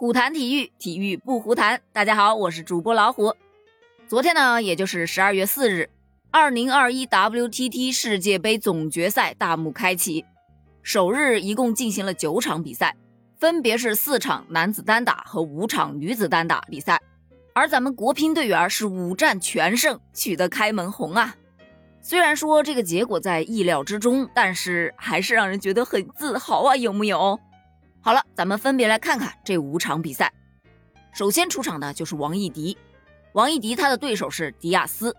虎谈体育，体育不胡谈。大家好，我是主播老虎。昨天呢，也就是十二月四日，二零二一 WTT 世界杯总决赛大幕开启。首日一共进行了九场比赛，分别是四场男子单打和五场女子单打比赛。而咱们国乒队员是五战全胜，取得开门红啊！虽然说这个结果在意料之中，但是还是让人觉得很自豪啊，有木有？好了，咱们分别来看看这五场比赛。首先出场的就是王艺迪，王艺迪他的对手是迪亚斯。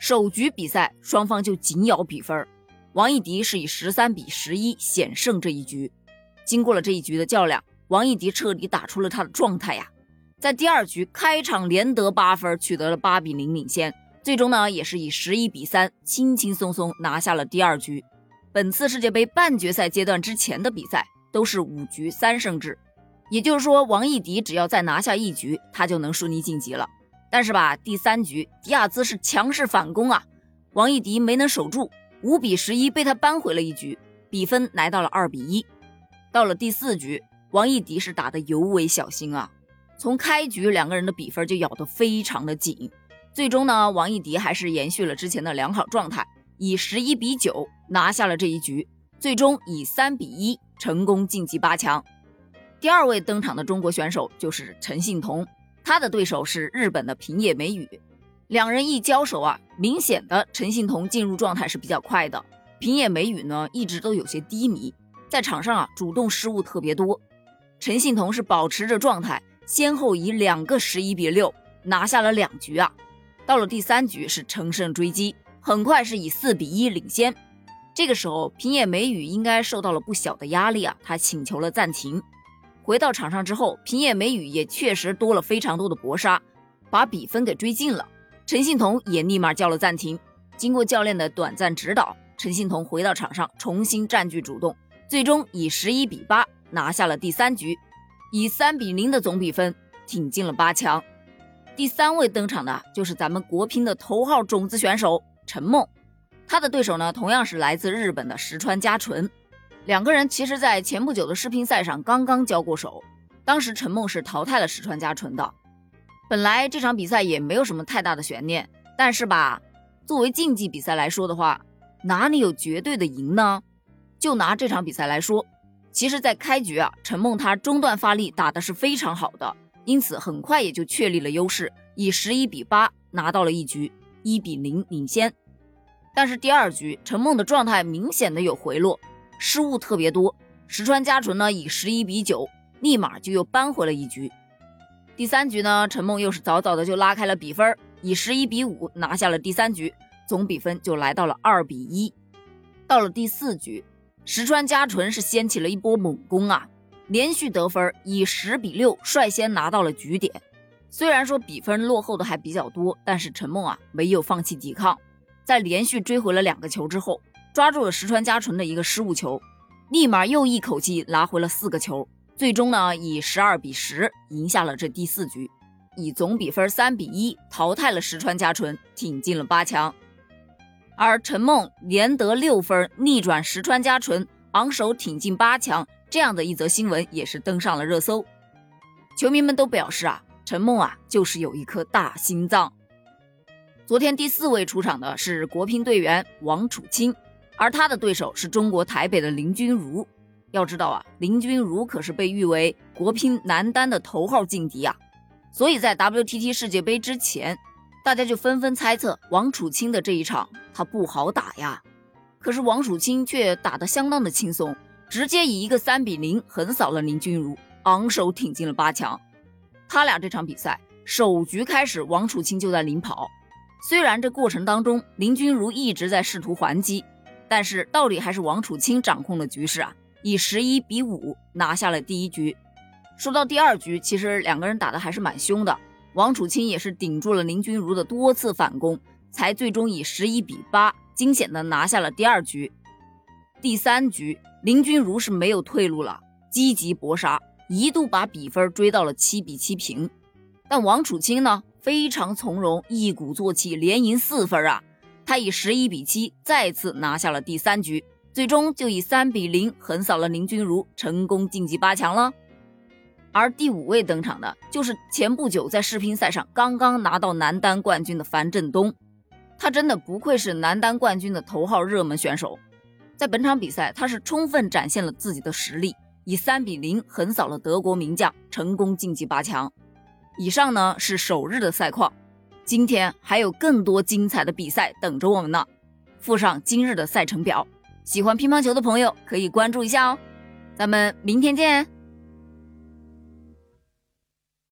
首局比赛双方就紧咬比分，王艺迪是以十三比十一险胜这一局。经过了这一局的较量，王艺迪彻底打出了他的状态呀，在第二局开场连得八分，取得了八比零领先。最终呢，也是以十一比三轻轻松松拿下了第二局。本次世界杯半决赛阶段之前的比赛。都是五局三胜制，也就是说，王艺迪只要再拿下一局，他就能顺利晋级了。但是吧，第三局迪亚兹是强势反攻啊，王艺迪没能守住，五比十一被他扳回了一局，比分来到了二比一。到了第四局，王艺迪是打得尤为小心啊，从开局两个人的比分就咬得非常的紧，最终呢，王艺迪还是延续了之前的良好状态，以十一比九拿下了这一局。最终以三比一成功晋级八强。第二位登场的中国选手就是陈幸同，他的对手是日本的平野美宇。两人一交手啊，明显的陈幸同进入状态是比较快的，平野美宇呢一直都有些低迷，在场上啊主动失误特别多。陈幸同是保持着状态，先后以两个十一比六拿下了两局啊。到了第三局是乘胜追击，很快是以四比一领先。这个时候，平野美宇应该受到了不小的压力啊，他请求了暂停。回到场上之后，平野美宇也确实多了非常多的搏杀，把比分给追进了。陈幸同也立马叫了暂停。经过教练的短暂指导，陈幸同回到场上重新占据主动，最终以十一比八拿下了第三局，以三比零的总比分挺进了八强。第三位登场的就是咱们国乒的头号种子选手陈梦。他的对手呢，同样是来自日本的石川佳纯，两个人其实，在前不久的世乒赛上刚刚交过手，当时陈梦是淘汰了石川佳纯的。本来这场比赛也没有什么太大的悬念，但是吧，作为竞技比赛来说的话，哪里有绝对的赢呢？就拿这场比赛来说，其实，在开局啊，陈梦她中段发力打的是非常好的，因此很快也就确立了优势，以十一比八拿到了一局，一比零领先。但是第二局，陈梦的状态明显的有回落，失误特别多。石川佳纯呢以十一比九，立马就又扳回了一局。第三局呢，陈梦又是早早的就拉开了比分，以十一比五拿下了第三局，总比分就来到了二比一。到了第四局，石川佳纯是掀起了一波猛攻啊，连续得分，以十比六率先拿到了局点。虽然说比分落后的还比较多，但是陈梦啊没有放弃抵抗。在连续追回了两个球之后，抓住了石川佳纯的一个失误球，立马又一口气拿回了四个球，最终呢以十二比十赢下了这第四局，以总比分三比一淘汰了石川佳纯，挺进了八强。而陈梦连得六分，逆转石川佳纯，昂首挺进八强，这样的一则新闻也是登上了热搜。球迷们都表示啊，陈梦啊就是有一颗大心脏。昨天第四位出场的是国乒队员王楚钦，而他的对手是中国台北的林君如。要知道啊，林君如可是被誉为国乒男单的头号劲敌啊，所以在 WTT 世界杯之前，大家就纷纷猜测王楚钦的这一场他不好打呀。可是王楚钦却打得相当的轻松，直接以一个三比零横扫了林君如，昂首挺进了八强。他俩这场比赛首局开始，王楚钦就在领跑。虽然这过程当中林君如一直在试图还击，但是到底还是王楚钦掌控了局势啊，以十一比五拿下了第一局。说到第二局，其实两个人打的还是蛮凶的，王楚钦也是顶住了林君如的多次反攻，才最终以十一比八惊险的拿下了第二局。第三局林君如是没有退路了，积极搏杀，一度把比分追到了七比七平，但王楚钦呢？非常从容，一鼓作气，连赢四分啊！他以十一比七再次拿下了第三局，最终就以三比零横扫了林君如，成功晋级八强了。而第五位登场的就是前不久在世乒赛上刚刚拿到男单冠军的樊振东，他真的不愧是男单冠军的头号热门选手。在本场比赛，他是充分展现了自己的实力，以三比零横扫了德国名将，成功晋级八强。以上呢是首日的赛况，今天还有更多精彩的比赛等着我们呢。附上今日的赛程表，喜欢乒乓球的朋友可以关注一下哦。咱们明天见。